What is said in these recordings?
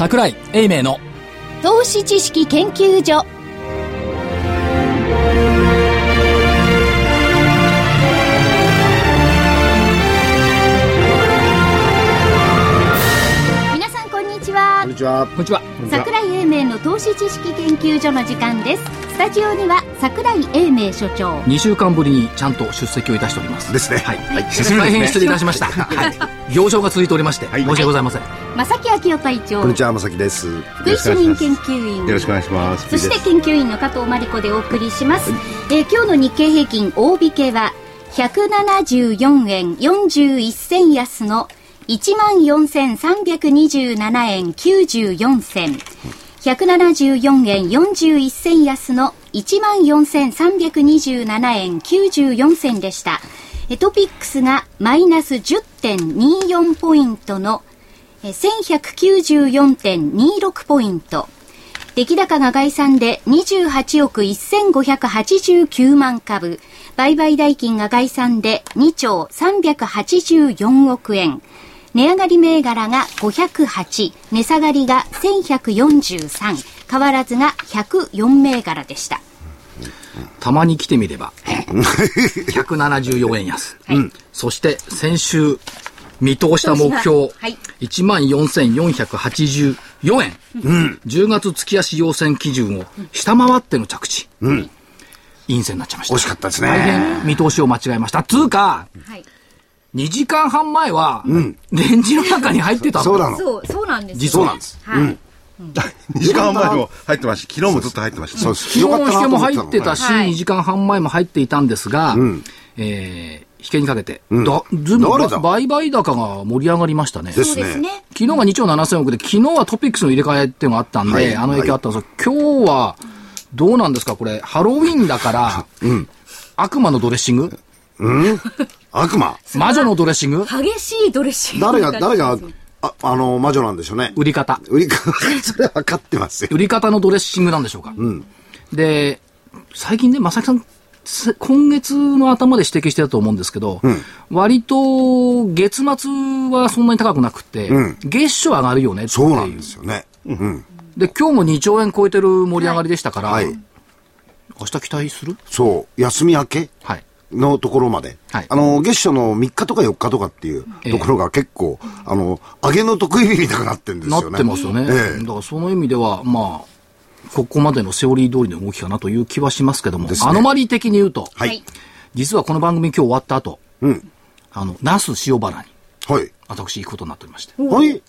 桜井英明の。投資知識研究所。皆さんこんにちは。こんにちは。こんにちは。桜井英明の投資知識研究所の時間です。スタジオには桜井英明所長。2週間ぶりにちゃんと出席をいたしております。ですね。はい、はい。大変失礼いたしました、はい、行商が続いておりまして、はい。申し訳ございません、正木昭夫隊長。こんにちは、まさきです。福井主任研究員。よろしくお願いします。そして研究員の加藤真理子でお送りします、えー今日の日経平均大引けは174円41銭安の14,327円94銭174円41銭安の14,327円94銭でしたトピックスがマイナス10.24ポイントの1194.26ポイント出来高が概算で28億1589万株。売買代金が概算で2兆384億円。値上がり銘柄が508、値下がりが1143、変わらずが104銘柄でした。たまに来てみれば 174円安、うん。そして先週見通した目標、はい。1万4484円、10月月足要線基準を下回っての着地、陰線になっちゃいました。惜しかったです大ね。変見通しを間違えました。つうかはい。2時間半前は、レンジの中に入ってたそうなの。そう、そうなんです、ね。実は。そうなんです。はい。2時間前も入ってますし、昨日もずっと入ってました。そうです。昨日の引けも入ってたし、はい。2時間半前も入っていたんですが、えー、引けにかけて、だずいぶん売買高が盛り上がりましたね。ですそうですね。昨日が2兆7000億で、昨日はトピックスの入れ替えっていうのがあったんで、はい。あの影響あったんですが、今日は、どうなんですか？これ、ハロウィンだから、悪魔のドレッシング？悪魔。魔女のドレッシング？激しいドレッシング。誰が、誰が、あ、あの、魔女なんでしょうね。売り方。売りか、それは分かってますよ。売り方のドレッシングなんでしょうか？で、最近ね、正木さん、せ今月の頭で指摘してたと思うんですけど、割と月末はそんなに高くなくて、月初上がるよねっていう。そうなんですよね。うん。で、今日も2兆円超えてる盛り上がりでしたから、はい。明日期待する？そう。休み明け？はい。のところまで。はいあの、月初の3日とか4日とかっていうところが結構、あの、上げの得意日みたいになってるんですなよね。ってますよね。ええだからその意味では、まあ、ここまでのセオリー通りの動きかなという気はしますけども、ですねアノマリー的に言うと、はい。実はこの番組今日終わった後、うん。あの、那須塩原にはい。私行くことになっておりまして。はい。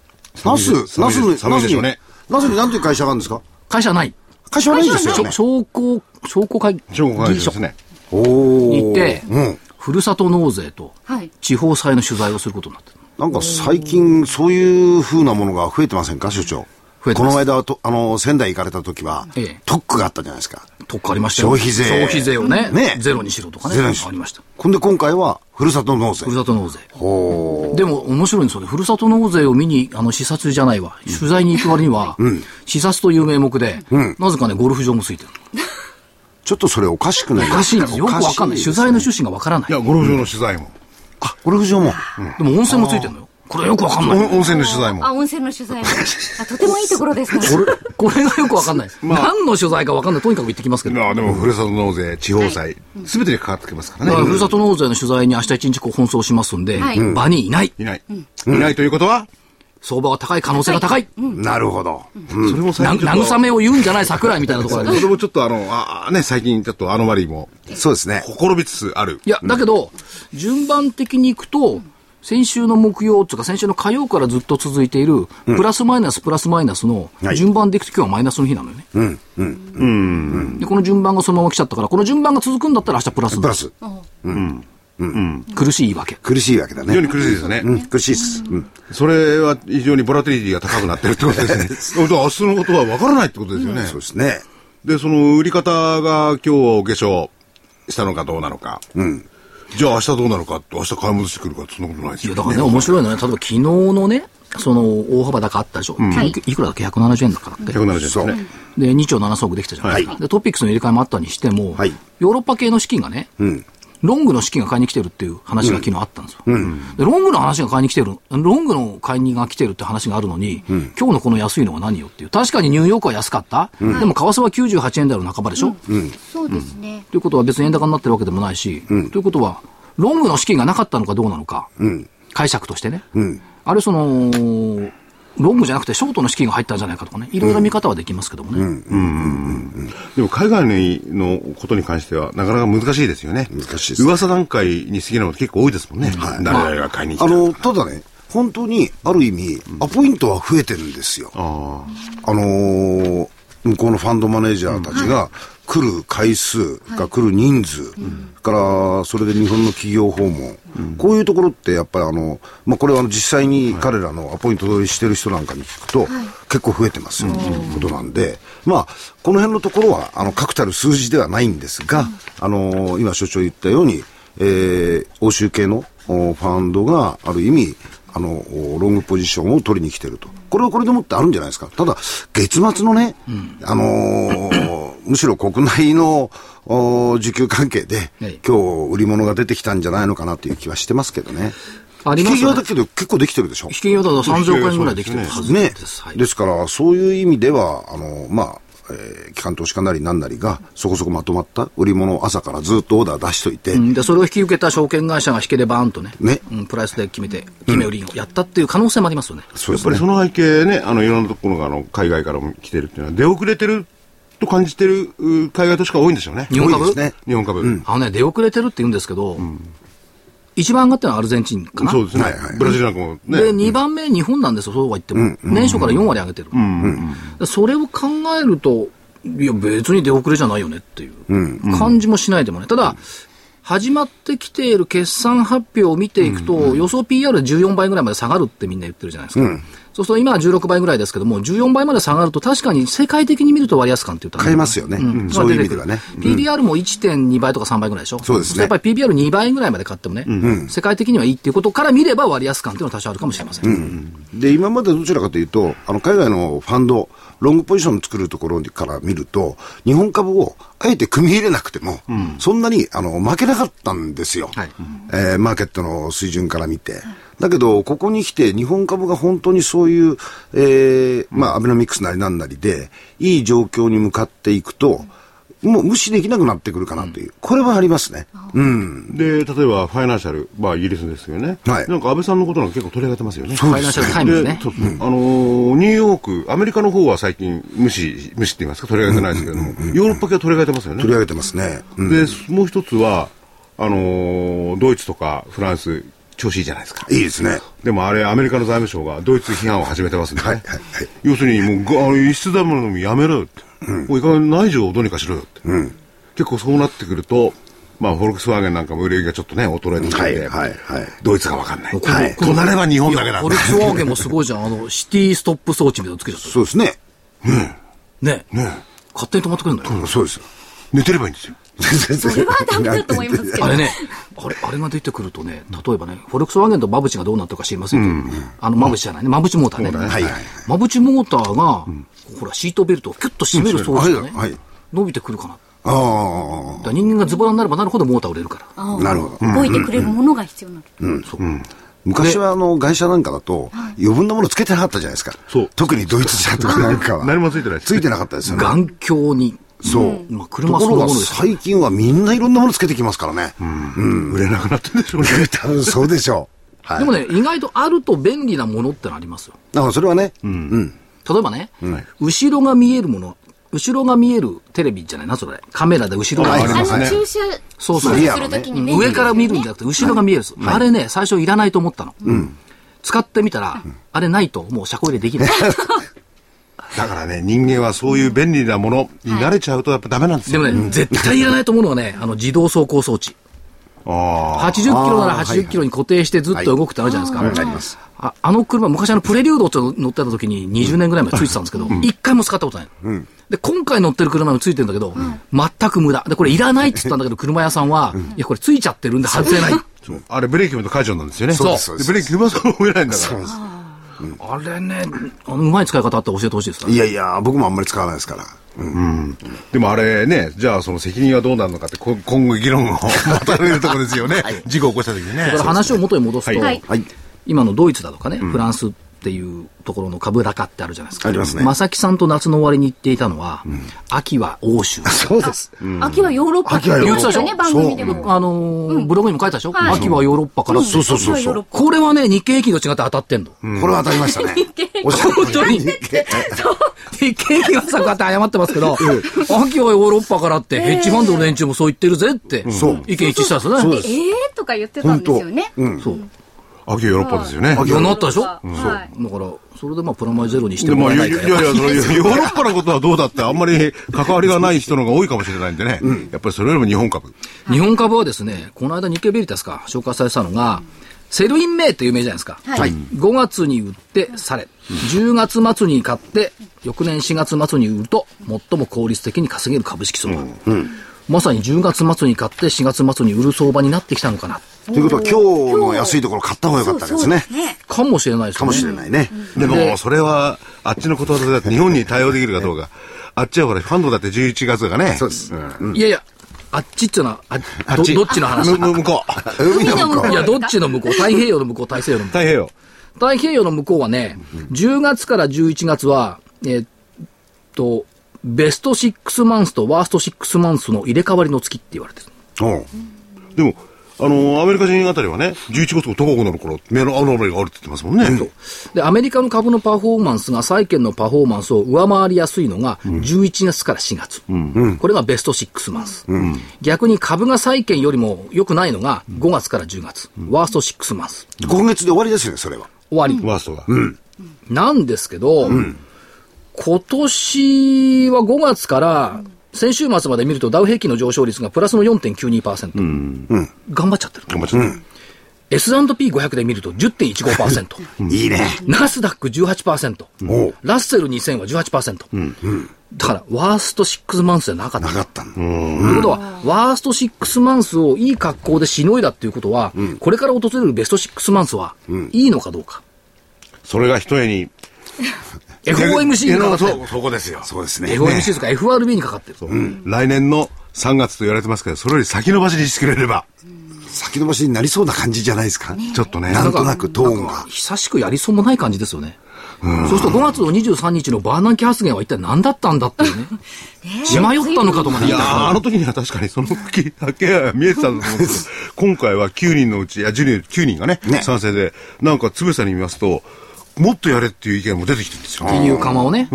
ナス、ナスに、寒いでしょうねナスに何ていう会社があるんですか？会社ない。会社はないですよね。商工、商工会中国会議所社ですね。行って、うん。ふるさと納税とはい地方債の取材をすることになってる。なんか最近そういう風なものが増えてませんか、所長。増えてますこの間はと、あの、仙台行かれた時は、ええ特区があったじゃないですか。特区ありましたよ。消費税消費税をね、ねゼロにしろとかね。ゼロにしありました。ほんで今回は、ふるさと納税ふ。るさと納税。ほでも面白いんですよね。ふるさと納税を見に、あの、視察じゃないわ。取材に行く割には、視察という名目で、なぜかね、ゴルフ場もついてる。う。ちょっとそれおかしくない？おかしいんですよ。よくわかんない。取材の趣旨がわからないい。や、ゴルフ場の取材も。あ、ゴルフ場も。でも温泉もついてるのよ。これよくわかんない。温温泉の取材も。あ、温泉の取材も。あ、とてもいいところですね。これ、これがよくわかんない。何の取材かわかんない。とにかく行ってきますけど。まあでも、ふるさと納税、地方債、すべてにかかってきますからね。ふるさと納税の取材に明日一日こう奔走しますんで、はい場にいない。いない。いないということは、相場が高い可能性が高い。なるほど。それもな最近ちょっと。慰めを言うんじゃない桜井みたいなところあるそれもちょっとあの、ああね、最近ちょっとアノマリーも、そうですね。ほころびつつある。いや、だけど、順番的に行くと、先週の木曜というか先週の火曜からずっと続いている、プラスマイナスプラスマイナスのはい順番でいくと今日はマイナスの日なのよね。うん、うん。で、この順番がそのまま来ちゃったから、この順番が続くんだったら明日プラスになるプラス。苦しい言い訳。苦しいわけだね。非常に苦しいですよね。うん、苦しいです。うん。それは非常にボラティリティが高くなってるってことですね。明日のことは分からないってことですよね。そうですね。で、その売り方が今日お化粧したのかどうなのか。じゃあ明日どうなのかって明日買い戻してくるかってそんなことないですいや、よだからね、面白いのはね、例えば昨日のね、その大幅高あったでしょ。いくらだっけ ?170 円だからって。170円ですね。で、2兆7億できたじゃないですか。で、トピックスの入れ替えもあったにしても、はいヨーロッパ系の資金がね、ロングの資金が買いに来てるっていう話が昨日あったんですよ。でロングの話が買いに来てる、ロングの買いにが来てるって話があるのに、今日のこの安いのは何よっていう。確かにニューヨークは安かった。でも為替は98円台の半ばでしょ、そうですね。ということは別に円高になってるわけでもないし、ということは、ロングの資金がなかったのかどうなのか、解釈としてね。あるいはその、ロングじゃなくてショートの資金が入ったんじゃないかとかね、いろいろ見方はできますけどもね。でも海外のことに関してはなかなか難しいですよね。難しいです噂段階に過ぎないの結構多いですもんね。誰々が買いに来た。あの、ただね、本当に、ある意味、アポイントは増えてるんですよ。ああのー向こうのファンドマネージャーたちが来る回数が来る人数、からそれで日本の企業訪問、こういうところってやっぱりあの、まあ、これは実際に彼らのアポイント取りしてる人なんかに聞くと、結構増えてますよということなんで、まあ、この辺のところはあの確たる数字ではないんですが、あの今所長言ったように、えー欧州系のおファンドがある意味、あの、ロングポジションを取りに来てると。これはこれでもってあるんじゃないですか。ただ、月末のね、あのー むしろ国内のお需給関係で、はい今日売り物が出てきたんじゃないのかなという気はしてますけどね。ありますよね引き際だけど結構できてるでしょ。引き際だと30億円ぐらいできてるはずねです。はい。ですから、そういう意味では、あの、まあ、えー機関投資家なりなんなりが、そこそこまとまった売り物を朝からずっとオーダー出しといて、うんで、それを引き受けた証券会社が引けでバーンとね、ねうん、プライスで決めて、決め売りをやったっていう可能性もありますよね。そうですねやっぱりその背景ね、あの、いろんなところが、あの、海外からも来てるっていうのは、出遅れてると感じてるう海外投資家が多いんでしょうね。日本株？ね。日本株。あのね、出遅れてるって言うんですけど、一番上がってるのはアルゼンチンかな。そうですね。はいはいブラジルなんかもね。で、2番目日本なんですよ、そうは言っても。年初から4割上げてる。でそれを考えると、いや、別に出遅れじゃないよねっていう感じもしないでもね。ただ、始まってきている決算発表を見ていくと、予想 PR14 倍ぐらいまで下がるってみんな言ってるじゃないですか。そうすると今は16倍ぐらいですけども、14倍まで下がると確かに世界的に見ると割安感って言ったら買えますよね。そういう意味ではね。PBR も1.2倍とか3倍ぐらいでしょ？そうですねやっぱり PBR2 倍ぐらいまで買ってもね、世界的にはいいっていうことから見れば割安感っていうのは多少あるかもしれません。で、今までどちらかというと、あの、海外のファンド、ロングポジション作るところから見ると、日本株をあえて組み入れなくても、そんなに、あの、負けなかったんですよ。はいえーマーケットの水準から見て。だけど、ここに来て、日本株が本当にそういう、えーまあ、アベノミクスなりなんなりで、いい状況に向かっていくと、もう無視できなくなってくるかなという、これはありますね。うん。で、例えばファイナンシャル、まあイギリスですよね。はいなんか安倍さんのことなんか結構取り上げてますよね。ファイナンシャルタイムズね。そうあのーニューヨーク、アメリカの方は最近無視、無視って言いますか、取り上げてないですけれども、ヨーロッパ系は取り上げてますよね。取り上げてますね。うんで、もう一つは、あのードイツとかフランス、調子いいじゃないですか。いいですね。でもあれ、アメリカの財務省がドイツ批判を始めてますんでね。はいはいはい要するに、もうが、あの輸出ダムのやめろよって。もういかに内需をどうにかしろよって。結構そうなってくると、まあ、フォルクスワーゲンなんかも売れ行きがちょっとね、衰えてきて、はいはいはいドイツがわかんない。はいとなれば日本だけなんだフォル。クスワーゲンもすごいじゃん。あの、シティストップ装置みたいなのつけちゃった。そうですね。ね。勝手に止まってくれるんだよ。そうですよ。寝てればいいんですよ。それはダメだと思いますけどあれね、あれ、あれが出てくるとね、例えばね、フォルクスワーゲンとマブチがどうなったか知りませんけど、あの、マブチじゃないね、マブチモーターね。はいはい。マブチモーターが、ほら、シートベルトをキュッと締める装置がね、はいはい伸びてくるかな。あだから人間がズボラになればなるほどモーター売れるから。あ、なるほど。動いてくれるものが必要になる。昔はあの外車なんかだと余分なものつけてなかったじゃないですか。そう特にドイツ車とかなんかは。何もついてないついてなかったですよね。眼鏡に。そう。まあ、と車そころが最近はみんないろんなものつけてきますからね。売れなくなってるんでしょうね。多分そうでしょう。はい。でもね、意外とあると便利なものってのありますよ。だからそれはね、うん。例えばね、後ろが見えるもの、後ろが見えるテレビじゃないな、それ。カメラで後ろが見えるあありますねの駐車そうそうリアすのねるときにね。上から見るんじゃなくて、後ろが見えるんです。あれね、最初いらないと思ったの。使ってみたら、あれないと、もう車庫入れできない。だからね、人間はそういう便利なものに慣れちゃうとやっぱダメなんですよ。でもね、絶対いらないと思うのはね、あの、自動走行装置。ああ。80キロならあー80キロに固定してずっと動くってあるじゃないですか。はいありますああの車、昔あのプレリュードって乗ってた時に20年ぐらい前ついてたんですけど、一回も使ったことないの。で、今回乗ってる車もついてるんだけど、全く無駄。で、これいらないって言ったんだけど、車屋さんは、いや、これついちゃってるんで外せない。そうあれブレーキ踏むと解除なんですよね。そうそうブレーキ踏まざるを得ないんだから。あれね、あのうまい使い方あったら教えてほしいですかいやいや、僕もあんまり使わないですから。でもあれね、じゃあその責任はどうなるのかって、こ今後議論を待たれるところですよね。事故を起こした時にねだから。話を元に戻すと、はいはい。今のドイツだとかね、フランスっていうところの株高ってあるじゃないですか。ありますね。正木さんと夏の終わりに言っていたのは、秋は欧州。そうです。秋はヨーロッパ。って秋はヨーロッパ。言ってたよね、番組でも。あのーブログにも書いたでしょ、はい。秋はヨーロッパから、そうそうそうそう。秋はヨーロッ。これはね、日経平均と違って当たってんの。これは当たりましたね。おっしゃる本当に？日経日経平均はさ、こうやって謝ってますけど、秋はヨーロッパからって、ヘッジファンドの連中もそう言ってるぜって、そう。意見一致したんですよね。ええーとか言ってたんですよね。そう。秋はヨーロッパですよね。秋はなったでしょ、はい。だから、それでまあ、プラマイゼロにしてでも、らえないかやいや、ヨーロッパのことはどうだって、あんまり関わりがない人の方が多いかもしれないんでね。やっぱりそれよりも日本株。日本株はですね、この間日経ベリタスか紹介されてたのが、 Sell in May って有名じゃないですか。はい。5月に売って去れ、10月末に買って、翌年4月末に売ると、最も効率的に稼げる株式相場。まさに10月末に買って4月末に売る相場になってきたのかな。ということは、今日の安いところ買った方が良かったですね。かもしれないですね。かもしれないね。でも、それは、あっちのことわざだって日本に対応できるかどうか。あっちはほら、ファンドだって11月がね。そうです。うんいやいや、あっちっていうのは、ああっちどどっちの話向こう。海の向こういや、どっちの向こう？太平洋の向こう、大西洋の向こう。太平洋。太平洋の向こうはね、10月から11月は、えーっと、ベスト6マンスとワースト6マンスの入れ替わりの月って言われてる。でも、あの、アメリカ人あたりはね、11月が高くなるから、目のアノマリがあるって言ってますもんね。で、アメリカの株のパフォーマンスが債券のパフォーマンスを上回りやすいのが、11月から4月。これがベスト6マンス。逆に株が債券よりも良くないのが5月から10月。ワースト6マンス。今月で終わりですよね、それは。終わり。ワーストが。なんですけど、今年は5月から、先週末まで見るとダウ平均の上昇率がプラスの4.92%。頑張っちゃってる。頑張っちゃった。S&P500 で見ると10.15%。いいね。ナスダック18%。おうラッセル2000は18%。だから、ワースト6マンスじゃなかった。なかったの。ということは、ワースト6マンスをいい格好でしのいだっていうことは、これから訪れるベスト6マンスは、いいのかどうか。それが一重に。FOMC にかかってるそう、そこですよ。そうですね。FOMC とか？FRB にかかってる。来年の3月と言われてますけど、それより先延ばしにしてくれれば、先延ばしになりそうな感じじゃないですか？ちょっとね。なんとなくトーンが。久しくやりそうもない感じですよね。そうすると5月の23日のバーナンキ発言は一体何だったんだっていうね。血迷ったのかとまでいや言いたいーあの時には確かにその気だけが見えてたんだと思うんですけど、今回は9人のうち、いや、10人、9人がね、ね賛成で、なんか、つぶさに見ますと、もっとやれっていう意見も出てきてるんですよ。金融緩和をね。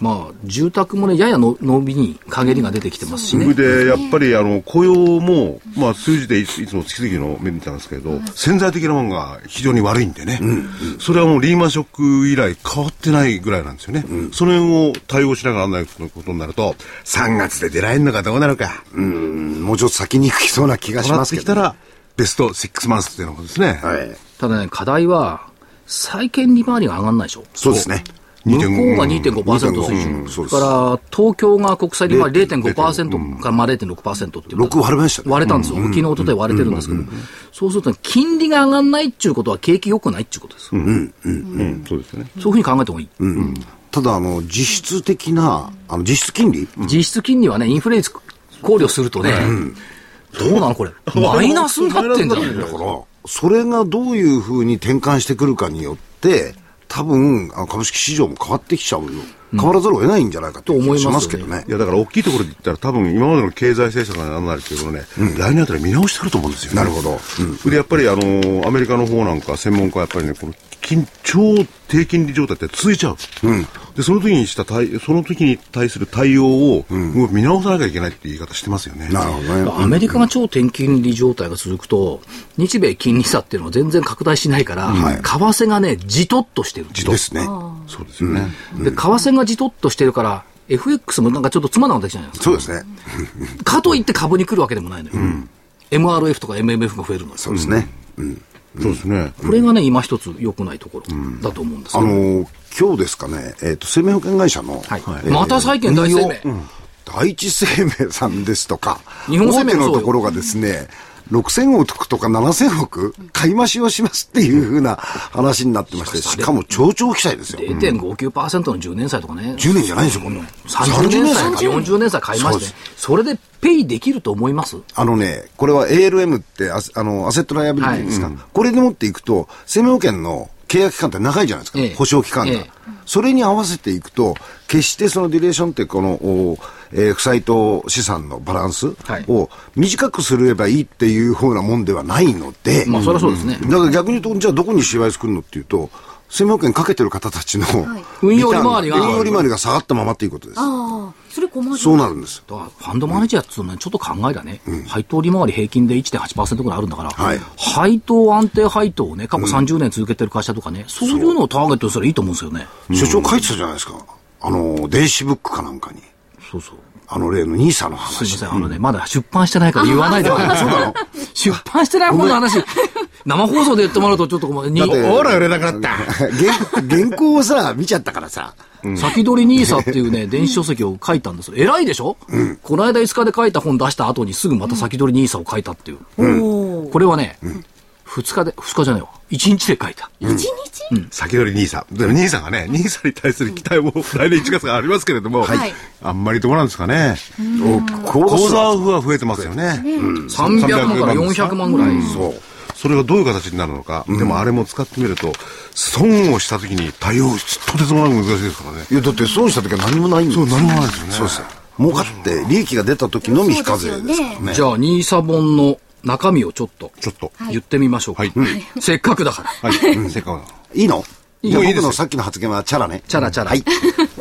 まあ、住宅もね、ややの伸びに陰りが出てきてますしね。それで、やっぱり、あの、雇用も、まあ、数字でいつも月々の目見てたんですけど、潜在的なものが非常に悪いんでね、それはもうリーマンショック以来変わってないぐらいなんですよね。それを対応しながらなんないことになると、3月で出られるのかどうなのか。うんもうちょっと先に行きそうな気がしますけどね。てきたら、ベスト6マンスっていうのもですね。はい。ただね、課題は、債券利回りが上がんないでしょ。そうですね。向こうが2.5%水準。そうですそれから、東京が国債利回り0.5%からまあ0.6%っていう。6割れましたね。割れたんですよ。昨日、一昨日割れてるんですけど。そうすると、金利が上がんないっていうことは景気良くないっていうことです。うん、そうですよね。そういうふうに考えた方がいい。ただ、あの、実質的な、あの、実質金利？実質金利はね、インフレ率考慮するとね、どうなのこれ。マイナスになってんじゃないだから、それがどういうふうに転換してくるかによって、多分、あの株式市場も変わってきちゃうの。変わらざるを得ないんじゃないかという気がしますけどねい。や、だから大きいところで言ったら多分今までの経済政策が何なるっていうのね、来年あたり見直してると思うんですよね。なるほどそれでやっぱりあの、アメリカの方なんか専門家はやっぱりね、この金、超低金利状態って続いちゃう。で、その時にした対、その時に対する対応を、もう見直さなきゃいけないって言い方してますよね。なるほどね。アメリカが超低金利状態が続くと、日米金利差っていうのは全然拡大しないから、為替がね、じとっとしてる。ですね。そうですよね。で、為替がじとっとしてるから、FX もなんかちょっとつまんなくなったじゃないですか。そうですね。かといって株に来るわけでもないのよ。MRF とか MMF が増えるのよ。そうですね。そうですね。これがね、今一つ良くないところだと思うんです。よ。あの、今日ですかね、えっ、と、生命保険会社の、はい。えーまた債券大生命。第一生命さんですとか、日本生命のところがですね、6000億とか7000億？買い増しをしますっていうふうな話になってまして、しかも超長期債ですよ。0.59%の10年債とかね。10年じゃないでしょ、この。30年債か30 40年債買いまして。そうで、それでペイできると思います？あのね、これは ALM ってアセあのアセットライアビリティですか、これでもっていくと、生命保険の契約期間って長いじゃないですか、ええ。保証期間が、ええ。それに合わせていくと、決してそのディレーションってこの、おえー負債と資産のバランスはいを短くすればいいっていうふうなもんではないので、まあ、そりゃそうですね。だから逆に言うと、じゃあどこにしわ寄せくるのっていうと、生命保険かけてる方たちの、運用利回りが運用利回りが下がったままっていうことです。ああ、それ困る。そうなるんです。だから、ファンドマネージャーっていうのはね、ちょっと考えりゃね、配当利回り平均で1.8%ぐらいあるんだから、はい配当安定配当をね、過去30年続けてる会社とかね、そういうのをターゲットにすればいいと思うんですよね。所長書いてたじゃないですか。あの、電子ブックかなんかに。そうそう。あの例のニーサの話。すみません、あのね、まだ出版してないから言わないでください。出版してない本の話、生放送で言ってもらうとちょっとこう、にだってほら売れなくなった。原原稿をさ、見ちゃったからさ。先取りニーサっていうね、電子書籍を書いたんですよ。偉いでしょ、この間5日で書いた本出した後にすぐまた先取りニーサを書いたっていう。これはね、2日で、2日じゃないわ。1日で書いた。一日、先取り兄さん。でも兄さんがね、兄さんに対する期待も 来年1月がありますけれども、はいあんまりどうなんですかね。口口座付は増えてますよね。300万から400万ぐらい。そう。それがどういう形になるのか。でもあれも使ってみると、損をした時に対応し、とてつもなく難しいですからね。いや、だって損した時は何もないんですそう、何もないですよね。そうですよ。儲かって、利益が出た時のみ非課税ですからね。じゃあ、ニーサ本の中身をちょっとちょっと。言ってみましょうか。はい。せっかくだから。はい。うんせっかくだいいの？いい僕のさっきの発言はチャラね。チャラチャラ。はい。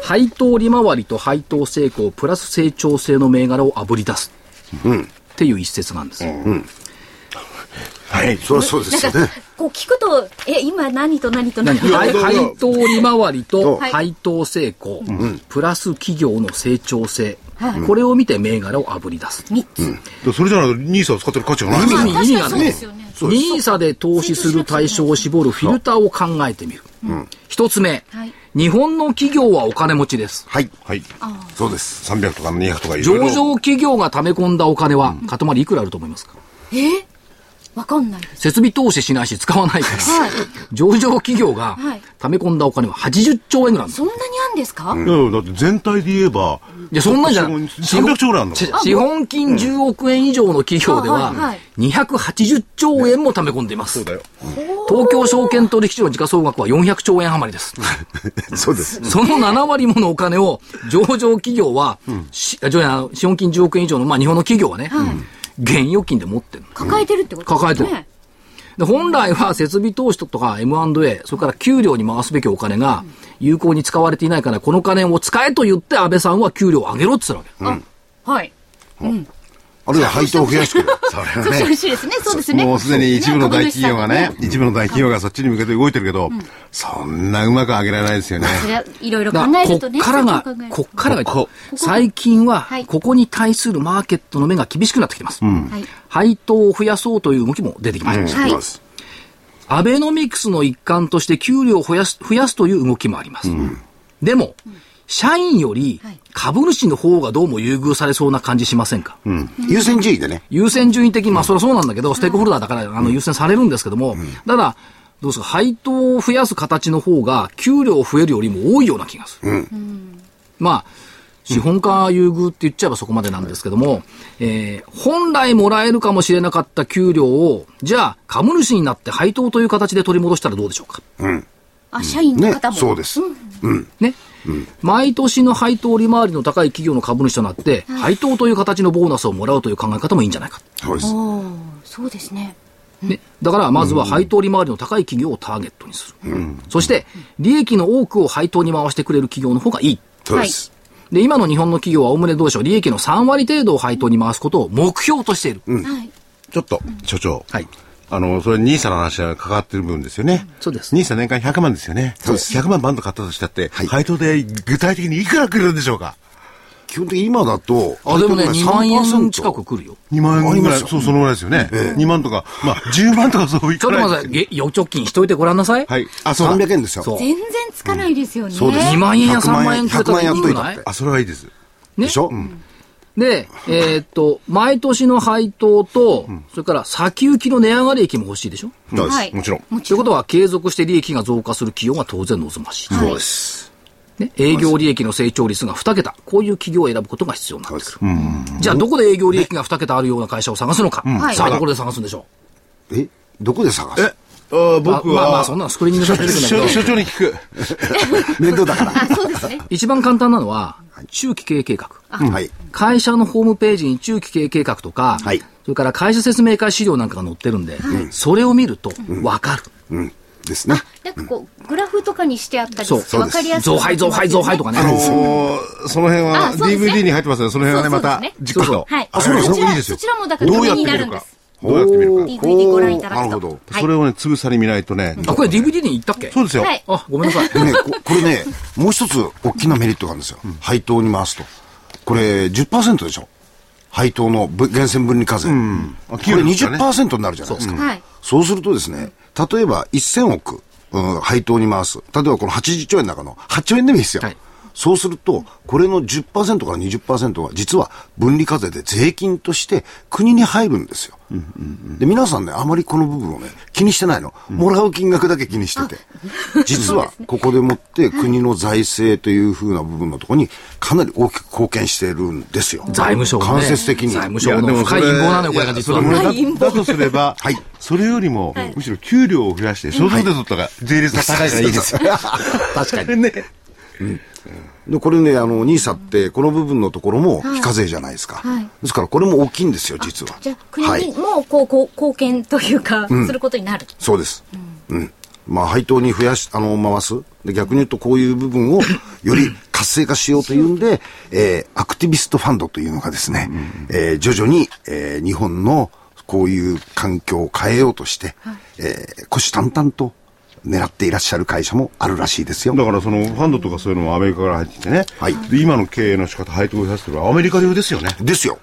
配当利回りと配当成功プラス成長性の銘柄をあぶり出す。っていう一節なんです。はい。そりゃそうですよね。こう聞くと、え、今何と何と何何？配配当利回りとはい配当成功、プラス企業の成長性、これを見て銘柄をあぶり出す。三つ。でそれじゃないとニーサを使ってる価値がないですよ意味意味がねですよね。ニーサで投資する対象を絞るフィルターを考えてみる。一つ目、はい日本の企業はお金持ちです。はい。はい。そうです。300とか200とかいろいろ。上場企業が溜め込んだお金は、塊いくらあると思いますか？え？わかんないです。設備投資しないし使わないから、はい。上場企業がはい溜め込んだお金は80兆円ぐらいそんなにあんですか、いや、だって全体で言えば、いや、そんなんじゃない。300兆ぐらいあるのち資本金10億円以上の企業であはいは、はい280兆円も溜め込んでいます。そうだよ。東京証券取引所の時価総額は400兆円余りです。そうです。その7割ものお金を上場企業は、しあじゃあ資本金10億円以上の、まあ、日本の企業はね、現預金で持ってるの。抱えてるってことですね。抱えてるで本来は設備投資とか M&A、それから給料に回すべきお金が有効に使われていないから、この金を使えと言って安倍さんは給料を上げろって言ってたわけ。はい。あるいは配当を増やして。それそうしてほしいですね。そうですね。もうすでに一部の大企業がね一部の大企業がそっちに向けて動いてるけど、そんなうまく上げられないですよね。いろいろ考だからこえるとね。っからがこっからがこ、最近ははい、ここに対するマーケットの目が厳しくなってきてます。はい。配当を増やそうという動きも出てきました。はい。アベノミクスの一環として給料を増やす、増やすという動きもあります。でも、社員よりはい株主の方がどうも優遇されそうな感じしませんか、優先順位でね。優先順位的に、まあそれはそうなんだけど、ステークホルダーだから、あの、優先されるんですけども、ただ、どうですか、配当を増やす形の方が、給料を増えるよりも多いような気がする。まあ、資本家優遇って言っちゃえばそこまでなんですけども、えー本来もらえるかもしれなかった給料を、じゃあ、株主になって配当という形で取り戻したらどうでしょうか？あ、社員のね方。も。そうです。ね。毎年の配当利回りの高い企業の株主となって、配当という形のボーナスをもらうという考え方もいいんじゃないか。そうです。そうですね。ね、だから、まずは配当利回りの高い企業をターゲットにする。そして、利益の多くを配当に回してくれる企業の方がいい。そうです。で、今の日本の企業はおおむねどうでしょう、利益の3割程度を配当に回すことを目標としている。はい。ちょっと、所長。はい。あの、それ、ニーサの話が関わってる部分ですよね。そうですニーサ年間100万ですよね。そうです100万バンド買ったとしたって、はい配当で具体的にいくらくれるんでしょうか？基本的に今だと、あ、でもね、2万円3%近く来るよ。2万円ぐらい、そう、そのぐらいですよね。2万とか、まあ、10万とかそういちょかないっと待ってください。げ預貯金しといてごらんなさい。はい。あ、そうだ。300円ですよ。そう全然つかないですよね。そうです2万円や100 3万円くれた100万らいいんじゃない？やっといたって。あ、それはいいです。ねでしょ、で、えーっと、毎年の配当と、それから先行きの値上がり益も欲しいでしょ？そうです。はい。もちろんもということは、継続して利益が増加する企業が当然望ましい。そうです。ね、営業利益の成長率が2桁、こういう企業を選ぶことが必要になってくる。じゃあ、どこで営業利益が2桁あるような会社を探すのか？はいさあ、どこで探すんでしょえ、どこで探す？え僕は、まあまあ、そんなのスクリーニングされてるんだけど所、所長に聞く。面倒だから。あ、そうですね。一番簡単なのは、中期経営計画。はい。会社のホームページに中期経営計画とか、はいそれから会社説明会資料なんかが載ってるんで、それを見ると分かる。うん。ですね。なんかこう、グラフとかにしてあったりそうして分かりやすく増配、増配、増配とかね。あのーその辺は DVD に入ってますよ。その辺はね、またそうそうですね、じっくりと。はい。あ、そうですそちらいいですよ。そちらもだからどうやってるかなるんです。。どうやって見るか。DVD ご覧いただくと。なるほどはいそれをね、つぶさに見ないとね。あ、これ DVD に行ったっけ？そうですよ。はい。あ、ごめんなさい。でね、こ これね、もう一つ大きなメリットがあるんですよ。配当に回すと。これ10%でしょ？配当のぶ源泉分離課税。あこれ給料ですからね20%になるじゃないですか。はい。そうするとですね、例えば1000億、うん、配当に回す。例えばこの80兆円の中の8兆円でもいいですよ。はいそうすると、これの10%から20%は実は分離課税で税金として国に入るんですよ。で、皆さんね、あまりこの部分をね、気にしてないの。もらう金額だけ気にしてて。実は、ここでもって国の財政というふうな部分のところにかなり大きく貢献しているんですよ。財務省のね間接的に。財務省の深い陰謀なのよ、これが実は。だだとすれば、はいそれよりも、むしろ給料を増やして、所得税とか税率が高いからいいですよ。確かに。ね。で、これね、あの、ニーサって、この部分のところも非課税じゃないですか。はいですから、これも大きいんですよ、実は。じゃあ、国はいに。もこう、こう、貢献というか、することになる。そうです。うん。まあ、配当に増やし、あの、回す。で、逆に言うと、こういう部分を、より活性化しようというんで、えー、アクティビストファンドというのがですね、えー、徐々に、えー、日本の、こういう環境を変えようとして、えー、虎視眈々と狙っていらっしゃる会社もあるらしいですよ。だからそのファンドとかそういうのもアメリカから入ってきてね。はいで今の経営の仕方、配当を増やすというのはアメリカ流ですよね。ですよ。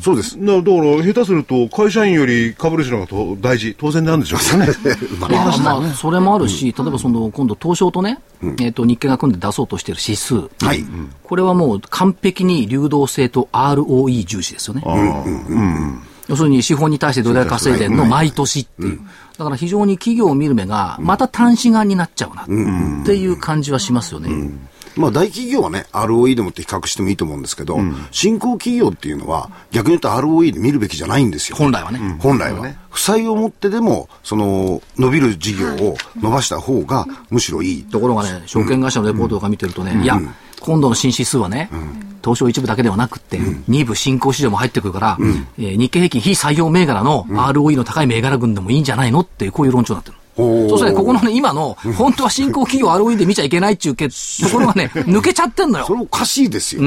そうです。だだから、下手すると、会社員より株主の方がと大事、当然なんでしょうね。まあまあ、それもあるし、例えばその、今度東証とね、えっと、日経が組んで出そうとしている指数。はい。これはもう完璧に流動性と ROE 重視ですよね。要するに資本に対してどれだけ稼いでんの？毎年っていう。だから非常に企業を見る目がまた短視眼になっちゃうなっていう感じはしますよね。まあ大企業はね、ROE でもって比較してもいいと思うんですけど、新興企業っていうのは逆に言うと ROE で見るべきじゃないんですよ。本来はね。本来は。負債を持ってでも、その、伸びる事業を伸ばした方がむしろいい。ところがね、証券会社のレポートとか見てるとね、いや、今度の新指数はね、東証一部だけではなくって、二部新興市場も入ってくるから、えー日経平均非採用銘柄の ROE の高い銘柄群でもいいんじゃないのっていう、こういう論調になってる。そうするとね、ここのね、今の、本当は新興企業 ROE で見ちゃいけないっていうけところがね、抜けちゃってんのよそ。れおかしいですよ。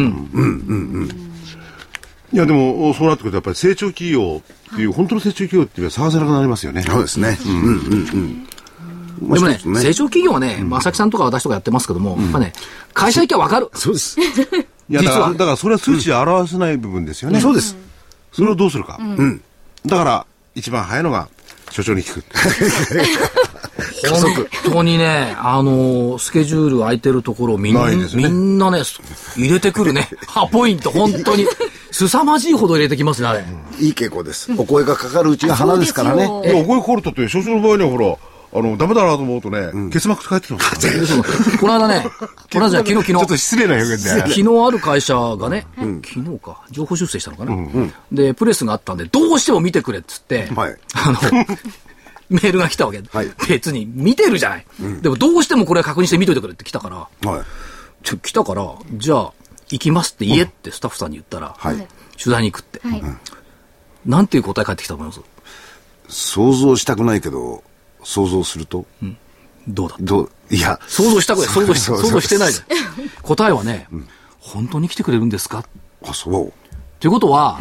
いや、でも、そうなってくると、やっぱり成長企業っていう、本当の成長企業っていうのは探せなくなりますよね。そうですね。うんうんうん。まあでもね成長企業はね、正木さんとか私とかやってますけども、やっぱね、会社行きゃわかる。そうです。いや、だから、実はだからそれは数値で表せない部分ですよね。そうです。それをどうするか。だから、一番早いのが、所長に聞く。本当にね、あのースケジュール空いてるところみんな、ねみんなね、入れてくるね。ハポイント、本当に。凄まじいほど入れてきますね、あれ。いい傾向です。お声がかかるうちが花ですからね。お声かかるとって、所長の場合にはほら、あの、ダメだなと思うとね、結膜って帰ってきますね。この間ね、この間じゃない昨日、ちょっ昨日。と失礼な表現で。昨日ある会社がね、昨日か、情報修正したのかな、で、プレスがあったんで、どうしても見てくれっつって、はい あの、メールが来たわけ。はい別に見てるじゃない、でもどうしてもこれ確認して見といてくれって来たから、はい。ちょ来たから、じゃあ、行きますって言えってスタッフさんに言ったら、はい。取材に行くって。はい。なんていう答え返ってきたと思います？想像したくないけど、想像すると、どうだどう、いや、想像したくない。想像しそう。想像してない。答えはね、本当に来てくれるんですか？あ、そう。ということは、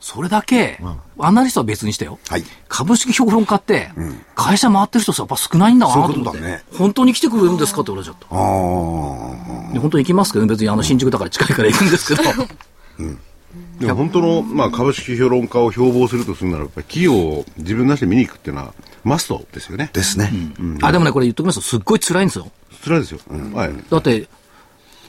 それだけ、アナリストは別にしてよ。はい。株式評論家って、会社回ってる人やっぱ少ないんだなと思って。そういうことだね。本当に来てくれるんですかって言われちゃった。ああ。で本当に行きますけどね、別にあの新宿だから近いから行くんですけど。でも本当の、まあ、株式評論家を標榜するとするならば、企業を自分なしで見に行くっていうのは、マストですよね。ですね。あ、でもね、これ言っときますと、すっごい辛いんですよ。辛いですよ。はい。だって、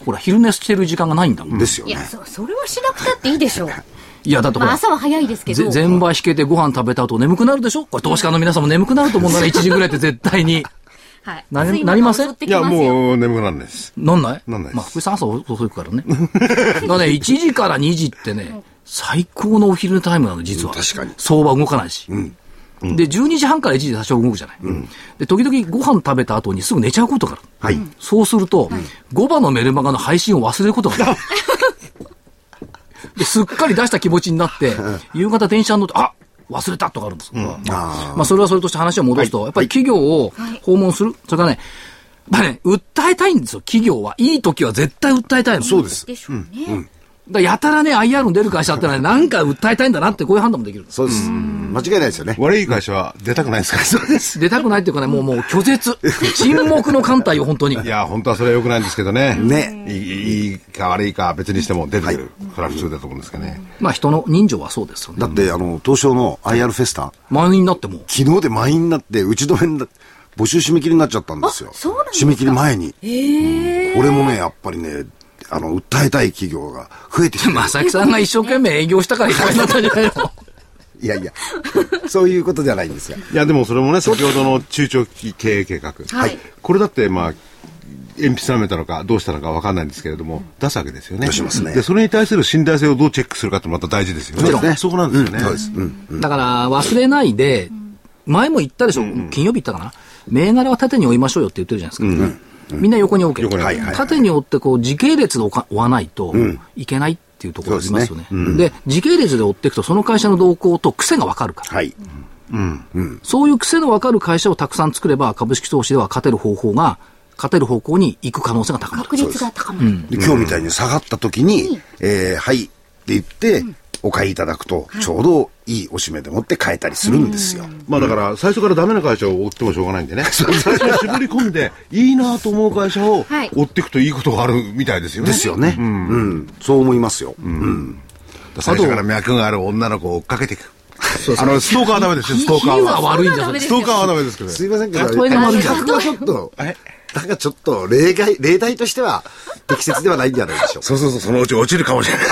ほら、昼寝してる時間がないんだもん。いや、ですよね。そ、それはしなくたっていいでしょう。いや、だってほま朝は早いですけど。ぜ全売引けてご飯食べた後眠くなるでしょ？これ投資家の皆さんも眠くなると思うんだね、1時ぐらいって絶対に。はい。ななりません襲っていや、もう眠くならないです。なんない？なんないですまあ、福井さん朝遅いからね。だからね、1時から2時ってね、最高のお昼寝タイムなの、実は。確かに相場動かないし。で、12時半から1時で多少動くじゃない。で、時々ご飯食べた後にすぐ寝ちゃうことがある。はい。そうすると、5番のメルマガの配信を忘れることがある。で、すっかり出した気持ちになって、夕方電車に乗って、あ忘れたとかあるんですよ。まあ、それはそれとして話を戻すと、やっぱり企業を訪問する。それからね、まあね、訴えたいんですよ、企業は。いい時は絶対訴えたいの。そうです。でしょうね。だからやたらね、IR に出る会社ってのはね、なんか訴えたいんだなって、こういう判断もできる。そうです。間違いないですよね。悪い会社は出たくないですか？ら。そうです。出たくないっていうかね、もう、もう拒絶。沈黙の艦隊よ、本当に。いや、本当はそれは良くないんですけどね。ねいいか悪いか別にしても出てくる。それは普通だと思うんですけどね。まあ、人の人情はそうですよね。だって、あの、東証の IR フェスタ、満員になっても。昨日で満員になって、打ち止めにな募集締め切りになっちゃったんですよ。すか締め切り前に。これもね、やっぱりね、あの、訴えたい企業が増えてきてる。正木さんが一生懸命営業したからいっぱいになったんじゃないの？いやいや、そういうことじゃないんですよ。いや、でもそれもね、先ほどの中長期経営計画。はいこれだって、まあ、鉛筆舐めたのかどうしたのか分かんないんですけれども、出すわけですよね。出しますねで、それに対する信頼性をどうチェックするかってまた大事ですよね。そうですねそこなんですよね。そうです。うん。だから忘れないで、前も言ったでしょ、金曜日言ったかな、銘柄は縦に追いましょうよって言ってるじゃないですか。みんな横に置け。横にはいはい縦に追ってこう時系列で追わないといけないっていうところがありますよね。そうで時系列で追っていくと、その会社の動向と癖がわかるから。はい。そういう癖のわかる会社をたくさん作れば、株式投資では勝てる方法が、勝てる方向に行く可能性が高まる。確率が高まる。で今日みたいに下がった時に、えー、はいって言って、お買いいただくと、ちょうどいいおしめでもって買えたりするんですよ。まあだから、最初からダメな会社を追ってもしょうがないんでね。最初に絞り込んで、いいなと思う会社をはい追っていくといいことがあるみたいですよね。ですよね。うん。そう思いますよ。うん。最初から脈がある女の子を追っかけていく。あの、ストーカーはダメですよ、ストーカーは。悪いんじゃないストーカーはダメですけど。すいませんけど、例えが悪いんじゃない価格はちょっと、なんかちょっと例外、例題としては適切ではないんじゃないでしょうか。そうそうそう、そのうち落ちるかもしれない。